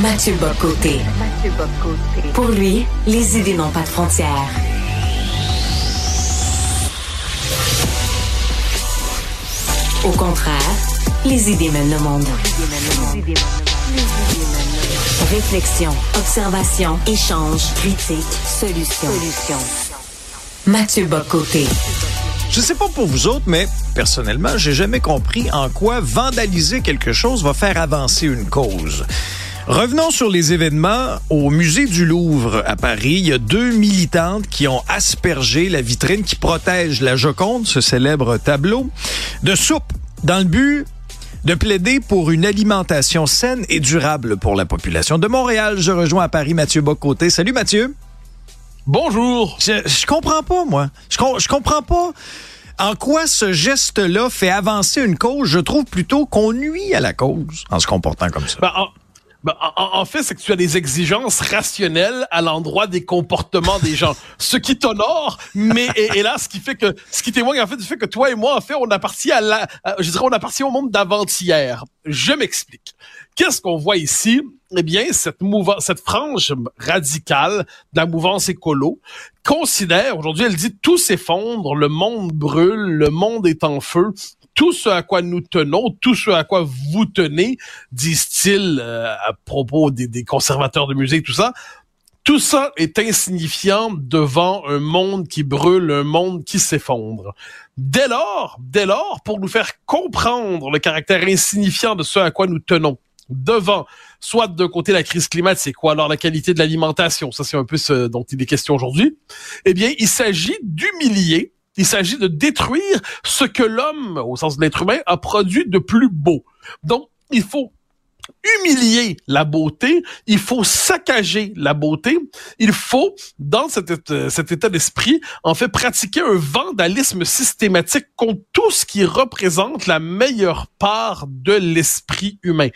Mathieu Bocoté. Pour lui, les idées n'ont pas de frontières. Au contraire, les idées mènent le monde. Réflexion, observation, échange, critique, solution. Mathieu Bocoté. Je sais pas pour vous autres, mais personnellement, j'ai jamais compris en quoi vandaliser quelque chose va faire avancer une cause. Revenons sur les événements. Au musée du Louvre à Paris, il y a deux militantes qui ont aspergé la vitrine qui protège la Joconde, ce célèbre tableau, de soupe dans le but de plaider pour une alimentation saine et durable pour la population de Montréal. Je rejoins à Paris Mathieu Bocoté. Salut Mathieu. Bonjour. Je, je comprends pas, moi. Je, com- je comprends pas en quoi ce geste-là fait avancer une cause. Je trouve plutôt qu'on nuit à la cause en se comportant comme ça. Ben, en, ben, en- en fait, c'est que tu as des exigences rationnelles à l'endroit des comportements des gens. Ce qui t'honore, mais et, et là, ce qui fait que ce qui témoigne en fait du fait que toi et moi, en fait, on appartient à la, à- je dirais, on appartient au monde d'avant-hier. Je m'explique. Qu'est-ce qu'on voit ici? Eh bien, cette mouvance, cette frange radicale de la mouvance écolo considère, aujourd'hui, elle dit tout s'effondre, le monde brûle, le monde est en feu, tout ce à quoi nous tenons, tout ce à quoi vous tenez, disent-ils euh, à propos des, des conservateurs de musée, tout ça, tout ça est insignifiant devant un monde qui brûle, un monde qui s'effondre. Dès lors, dès lors, pour nous faire comprendre le caractère insignifiant de ce à quoi nous tenons, devant, soit d'un côté la crise climatique, ou alors la qualité de l'alimentation, ça c'est un peu ce dont il est question aujourd'hui, eh bien, il s'agit d'humilier, il s'agit de détruire ce que l'homme, au sens de l'être humain, a produit de plus beau. Donc, il faut humilier la beauté, il faut saccager la beauté, il faut, dans cet, état- d'esprit, en fait, pratiquer un vandalisme systématique contre tout ce qui représente la meilleure part de l'esprit humain.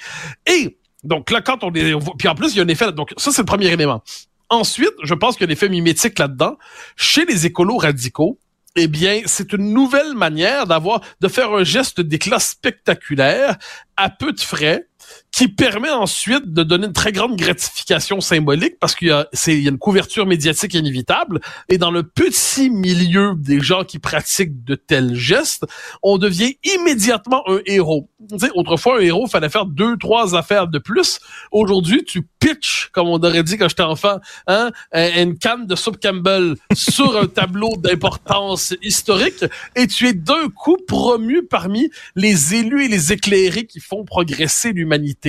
Et, donc là, quand on est, puis en plus, il y a un effet, donc ça, c'est le premier élément. Ensuite, je pense qu'il y a un effet mimétique là-dedans. Chez les écolos radicaux, eh bien, c'est une nouvelle manière d'avoir, de faire un geste d'éclat spectaculaire à peu de frais qui permet ensuite de donner une très grande gratification symbolique parce qu'il y a, c'est, il y a une couverture médiatique inévitable et dans le petit milieu des gens qui pratiquent de tels gestes, on devient immédiatement un héros. Tu sais, autrefois, un héros, fallait faire deux, trois affaires de plus. Aujourd'hui, tu pitches, comme on aurait dit quand j'étais enfant, hein, un- une canne de soupe Campbell sur un tableau d'importance historique et tu es d'un coup promu parmi les élus et les éclairés qui font progresser l'humanité.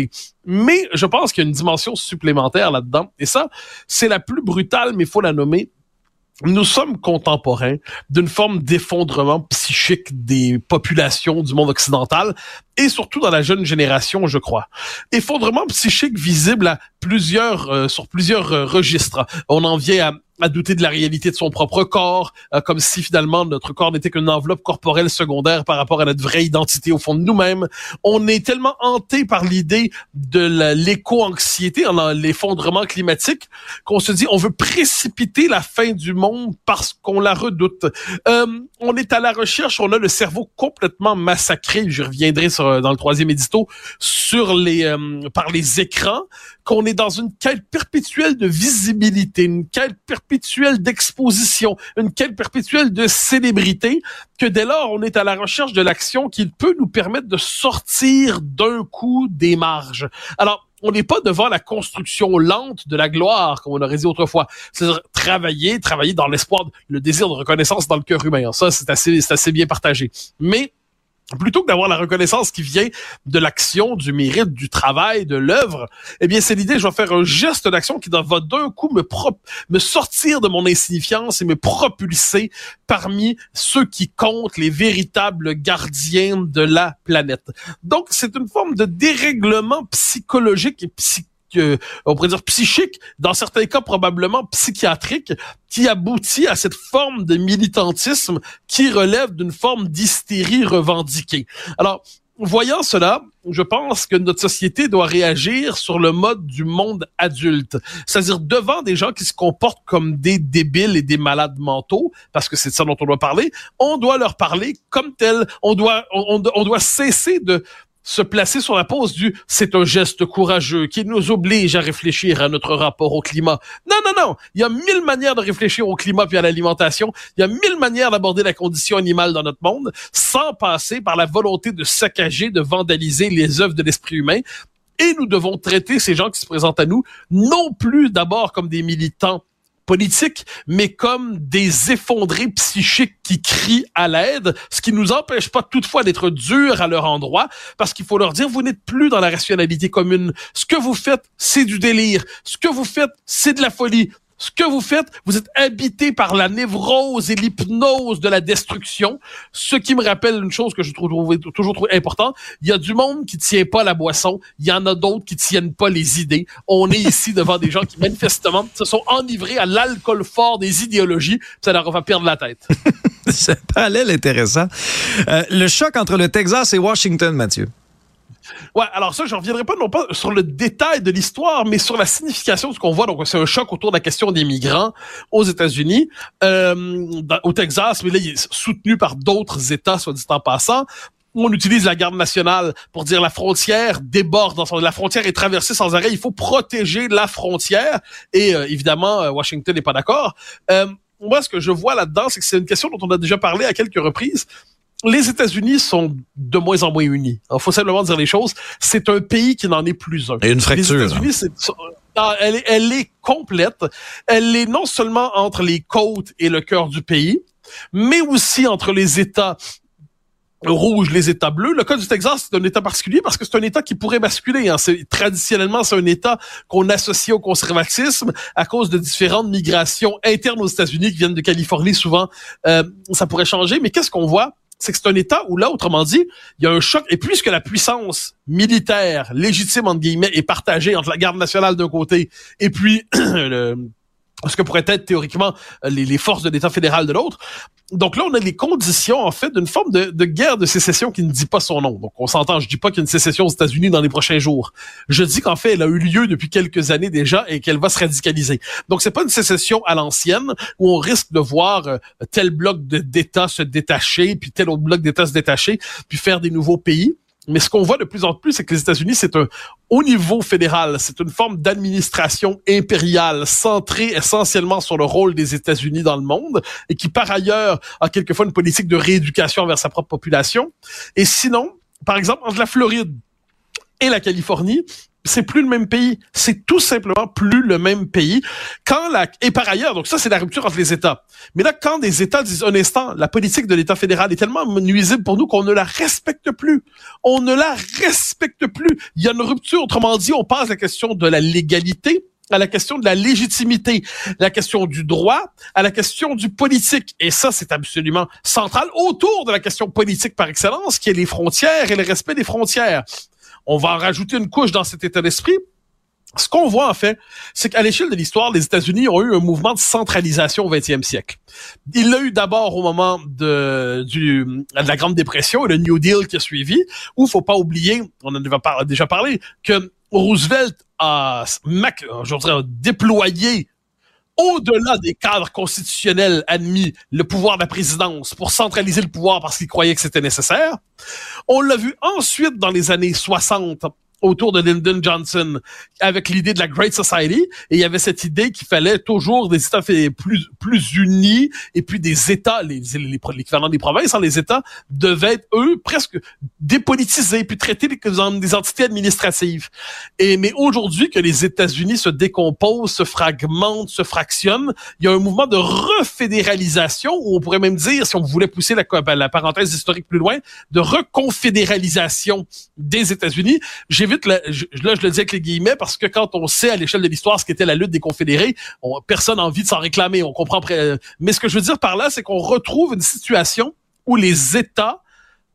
Mais je pense qu'il y a une dimension supplémentaire là-dedans. Et ça, c'est la plus brutale, mais il faut la nommer. Nous sommes contemporains d'une forme d'effondrement psychique des populations du monde occidental et surtout dans la jeune génération, je crois. Effondrement psychique visible à plusieurs, euh, sur plusieurs euh, registres. On en vient à, à douter de la réalité de son propre corps, euh, comme si finalement notre corps n'était qu'une enveloppe corporelle secondaire par rapport à notre vraie identité au fond de nous-mêmes. On est tellement hanté par l'idée de l'éco-anxiété, en l'effondrement climatique, qu'on se dit on veut précipiter la fin du monde parce qu'on la redoute. Euh, on est à la recherche, on a le cerveau complètement massacré, je reviendrai sur, dans le troisième édito, sur les, euh, par les écrans, qu'on est dans une quête perpétuelle de visibilité, une quête perpétuelle d'exposition, une quête perpétuelle de célébrité, que dès lors, on est à la recherche de l'action qui peut nous permettre de sortir d'un coup des marges. Alors, on n'est pas devant la construction lente de la gloire, comme on aurait dit autrefois. C'est-à-dire travailler, travailler dans l'espoir, le désir de reconnaissance dans le cœur humain. Ça, c'est assez, c'est assez bien partagé. Mais plutôt que d'avoir la reconnaissance qui vient de l'action, du mérite, du travail, de l'œuvre, eh bien, c'est l'idée, je vais faire un geste d'action qui va d'un coup me, prop- me sortir de mon insignifiance et me propulser parmi ceux qui comptent, les véritables gardiens de la planète. Donc, c'est une forme de dérèglement psychologique et psy- euh, on pourrait dire psychique, dans certains cas probablement psychiatrique, qui aboutit à cette forme de militantisme qui relève d'une forme d'hystérie revendiquée. Alors, voyant cela, je pense que notre société doit réagir sur le mode du monde adulte. C'est-à-dire devant des gens qui se comportent comme des débiles et des malades mentaux, parce que c'est de ça dont on doit parler, on doit leur parler comme tel. On doit, on, doit cesser de se placer sur la pose du c'est un geste courageux qui nous oblige à réfléchir à notre rapport au climat. Non, non, non. Il y a mille manières de réfléchir au climat puis à l'alimentation. Il y a mille manières d'aborder la condition animale dans notre monde sans passer par la volonté de saccager, de vandaliser les œuvres de l'esprit humain. Et nous devons traiter ces gens qui se présentent à nous non plus d'abord comme des militants politique, mais comme des effondrés psychiques qui crient à l'aide, ce qui nous empêche pas toutefois d'être durs à leur endroit, parce qu'il faut leur dire, vous n'êtes plus dans la rationalité commune. Ce que vous faites, c'est du délire. Ce que vous faites, c'est de la folie. Ce que vous faites, vous êtes habité par la névrose et l'hypnose de la destruction, ce qui me rappelle une chose que je trouve toujours trop importante. Il y a du monde qui tient pas la boisson, il y en a d'autres qui tiennent pas les idées. On est ici devant des gens qui manifestement se sont enivrés à l'alcool fort des idéologies, ça leur va perdre la tête. C'est un parallèle intéressant. Euh, le choc entre le Texas et Washington, Mathieu. Ouais, alors ça, je reviendrai pas non pas sur le détail de l'histoire, mais sur la signification de ce qu'on voit. Donc, c'est un choc autour de la question des migrants aux États-Unis, euh, au Texas, mais là, il est soutenu par d'autres États, soit dit en passant. On utilise la garde nationale pour dire la frontière déborde, la frontière est traversée sans arrêt. Il faut protéger la frontière. Et euh, évidemment, euh, Washington n'est pas d'accord. Euh, moi, ce que je vois là-dedans, c'est que c'est une question dont on a déjà parlé à quelques reprises les États-Unis sont de moins en moins unis. Il faut simplement dire les choses. C'est un pays qui n'en est plus un. Et une fracture. Les États-Unis, c'est, elle, est, elle est complète. Elle est non seulement entre les côtes et le cœur du pays, mais aussi entre les États rouges, les États bleus. Le cas du Texas, c'est un État particulier parce que c'est un État qui pourrait basculer. Hein. C'est, traditionnellement, c'est un État qu'on associe au conservatisme à cause de différentes migrations internes aux États-Unis qui viennent de Californie souvent. Euh, ça pourrait changer. Mais qu'est-ce qu'on voit? C'est que c'est un État où là, autrement dit, il y a un choc. Et puisque la puissance militaire légitime, entre guillemets, est partagée entre la garde nationale d'un côté et puis le, ce que pourrait être théoriquement les, forces de l'État fédéral de l'autre. Donc là, on a les conditions, en fait, d'une forme de, guerre de sécession qui ne dit pas son nom. Donc on s'entend, je dis pas qu'il y a une sécession aux États-Unis dans les prochains jours. Je dis qu'en fait, elle a eu lieu depuis quelques années déjà et qu'elle va se radicaliser. Donc c'est pas une sécession à l'ancienne où on risque de voir euh, tel bloc d'États se détacher, puis tel autre bloc d'États se détacher, puis faire des nouveaux pays. Mais ce qu'on voit de plus en plus, c'est que les États-Unis, c'est un au niveau fédéral, c'est une forme d'administration impériale centrée essentiellement sur le rôle des États-Unis dans le monde et qui par ailleurs a quelquefois une politique de rééducation vers sa propre population. Et sinon, par exemple, entre la Floride et la Californie, c'est plus le même pays. C'est tout simplement plus le même pays. Quand la, et par ailleurs, donc ça, c'est la rupture entre les États. Mais là, quand des États disent un instant, la politique de l'État fédéral est tellement nuisible pour nous qu'on ne la respecte plus. On ne la respecte plus. Il y a une rupture. Autrement dit, on passe la question de la légalité à la question de la légitimité, la question du droit, à la question du politique. Et ça, c'est absolument central autour de la question politique par excellence, qui est les frontières et le respect des frontières on va en rajouter une couche dans cet état d'esprit. Ce qu'on voit en fait, c'est qu'à l'échelle de l'histoire, les États-Unis ont eu un mouvement de centralisation au 20e siècle. Il l'a eu d'abord au moment de, la Grande Dépression et le New Deal qui a suivi, où faut pas oublier, on en a déjà parlé, que Roosevelt a, je dirais, déployé au-delà des cadres constitutionnels admis, le pouvoir de la présidence pour centraliser le pouvoir parce qu'il croyait que c'était nécessaire. On l'a vu ensuite dans les années 60 autour de Lyndon Johnson avec l'idée de la Great Society. Et il y avait cette idée qu'il fallait toujours des États plus plus unis et puis des États les l'équivalent des provinces hein, les États devaient eux presque dépolitisés puis traités comme des entités administratives. Et mais aujourd'hui que les États-Unis se décomposent se fragmentent se fractionnent il y a un mouvement de refédéralisation ou on pourrait même dire si on voulait pousser la, parenthèse historique plus loin de reconfédéralisation des États-Unis là, je le dis avec les guillemets parce que quand on sait à l'échelle de l'histoire ce qu'était la lutte des confédérés, personne n'a envie de s'en réclamer. On comprend. Mais ce que je veux dire par là, c'est qu'on retrouve une situation où les États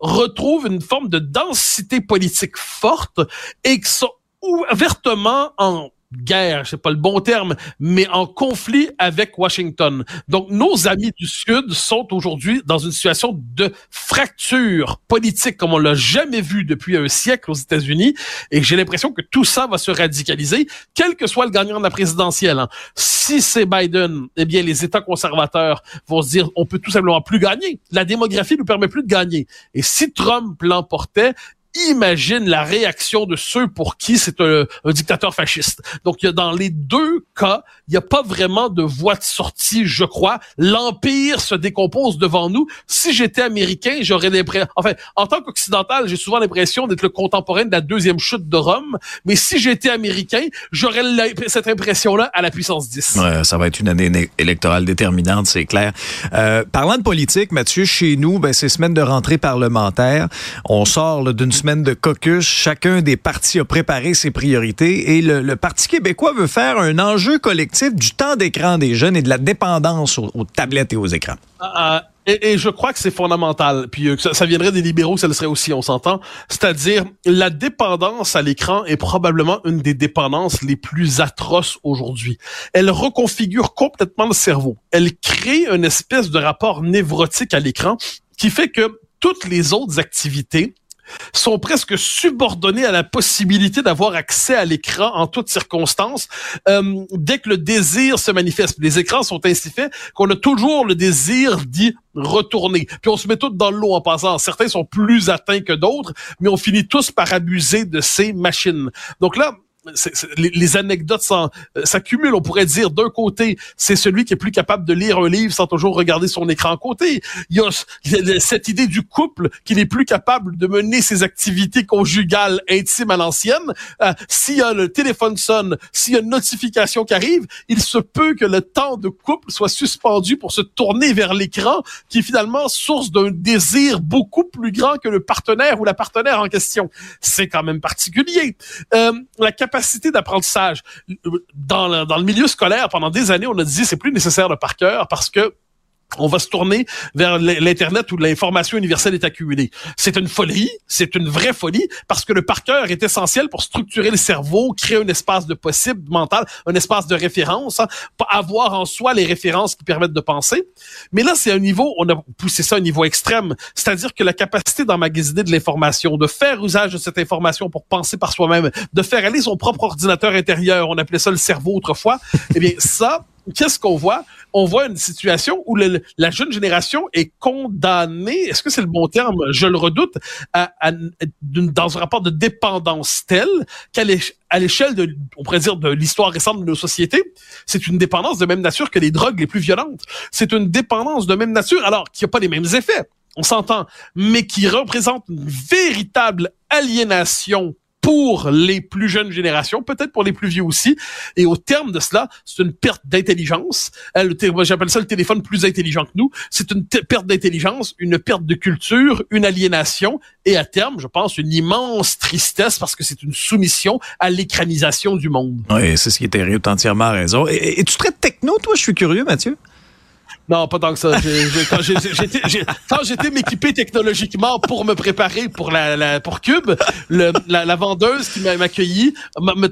retrouvent une forme de densité politique forte et qui sont ouvertement en guerre, c'est pas le bon terme, mais en conflit avec Washington. Donc, nos amis du Sud sont aujourd'hui dans une situation de fracture politique comme on l'a jamais vu depuis un siècle aux États-Unis, et j'ai l'impression que tout ça va se radicaliser, quel que soit le gagnant de la présidentielle. Hein. Si c'est Biden, eh bien, les États conservateurs vont se dire, on peut tout simplement plus gagner. La démographie ne nous permet plus de gagner. Et si Trump l'emportait, imagine la réaction de ceux pour qui c'est un, dictateur fasciste. Donc, il y a dans les deux cas, il n'y a pas vraiment de voie de sortie, je crois. L'empire se décompose devant nous. Si j'étais américain, j'aurais l'impression, enfin, en tant qu'occidental, j'ai souvent l'impression d'être le contemporain de la deuxième chute de Rome. Mais si j'étais américain, j'aurais cette impression-là à la puissance 10. Ouais, ça va être une année électorale déterminante, c'est clair. Euh, parlant de politique, Mathieu, chez nous, ben, c'est semaine de rentrée parlementaire. On sort d'une semaine de caucus. Chacun des partis a préparé ses priorités et le, Parti québécois veut faire un enjeu collectif du temps d'écran des jeunes et de la dépendance aux, tablettes et aux écrans. Ah, ah, et, je crois que c'est fondamental. Puis euh, ça, ça, viendrait des libéraux, ça le serait aussi, on s'entend. C'est-à-dire, la dépendance à l'écran est probablement une des dépendances les plus atroces aujourd'hui. Elle reconfigure complètement le cerveau. Elle crée une espèce de rapport névrotique à l'écran qui fait que toutes les autres activités sont presque subordonnés à la possibilité d'avoir accès à l'écran en toutes circonstances euh, dès que le désir se manifeste. Les écrans sont ainsi faits qu'on a toujours le désir d'y retourner. Puis on se met tous dans l'eau en passant. Certains sont plus atteints que d'autres, mais on finit tous par abuser de ces machines. Donc là, les, anecdotes euh, s'accumulent. On pourrait dire d'un côté, c'est celui qui est plus capable de lire un livre sans toujours regarder son écran à côté. Il y a, cette idée du couple qui n'est plus capable de mener ses activités conjugales intimes à l'ancienne. Euh, s'il le téléphone sonne, s'il y a une notification qui arrive, il se peut que le temps de couple soit suspendu pour se tourner vers l'écran, qui est finalement source d'un désir beaucoup plus grand que le partenaire ou la partenaire en question. C'est quand même particulier. Euh, la capacité capacité d'apprentissage. Dans le, dans le milieu scolaire, pendant des années, on a dit c'est plus nécessaire de par cœur parce que on va se tourner vers l'Internet où l'information universelle est accumulée. C'est une folie, c'est une vraie folie, parce que le par cœur est essentiel pour structurer le cerveau, créer un espace de possible mental, un espace de référence, hein, avoir en soi les références qui permettent de penser. Mais là, c'est un niveau, on a poussé ça à un niveau extrême, c'est-à-dire que la capacité d'emmagasiner de l'information, de faire usage de cette information pour penser par soi-même, de faire aller son propre ordinateur intérieur, on appelait ça le cerveau autrefois, eh bien ça, qu'est-ce qu'on voit? On voit une situation où la jeune génération est condamnée, est-ce que c'est le bon terme? Je le redoute, dans un rapport de dépendance tel qu'à l'échelle de, on pourrait dire, de l'histoire récente de nos sociétés, c'est une dépendance de même nature que les drogues les plus violentes. C'est une dépendance de même nature, alors qu'il n'y a pas les mêmes effets, on s'entend, mais qui représente une véritable aliénation pour les plus jeunes générations, peut-être pour les plus vieux aussi. Et au terme de cela, c'est une perte d'intelligence. J'appelle ça le téléphone plus intelligent que nous. C'est une perte d'intelligence, une perte de culture, une aliénation et à terme, je pense, une immense tristesse parce que c'est une soumission à l'écranisation du monde. Oui, c'est ce qui est terrible, entièrement raison. Et, et tu traites techno, toi? Je suis curieux, Mathieu. Non, pas tant que ça. quand j'étais m'équiper technologiquement pour me préparer pour la, la pour Cube, le, la, la, vendeuse qui m'a accueilli, me,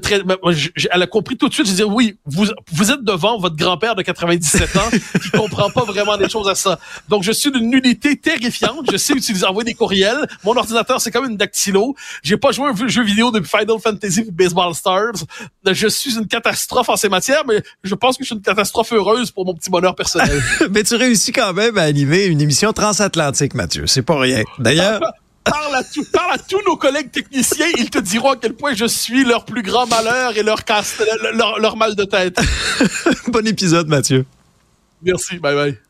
elle a compris tout de suite. Je disais oui, vous vous êtes devant votre grand-père de 97 ans qui comprend pas vraiment des choses à ça. Donc je suis d'une nullité terrifiante. Je sais utiliser envoyer des courriels. Mon ordinateur c'est comme une dactylo. J'ai pas joué un jeu vidéo depuis Final Fantasy Baseball Stars. Je suis une catastrophe en ces matières, mais je pense que je suis une catastrophe heureuse pour mon petit bonheur personnel. Mais tu réussis quand même à animer une émission transatlantique, Mathieu. C'est pas rien. D'ailleurs. Parle à, parle à, tous nos collègues techniciens, ils te diront à quel point je suis leur plus grand malheur et leur, casse, leur, leur mal de tête. bon épisode, Mathieu. Merci, bye bye.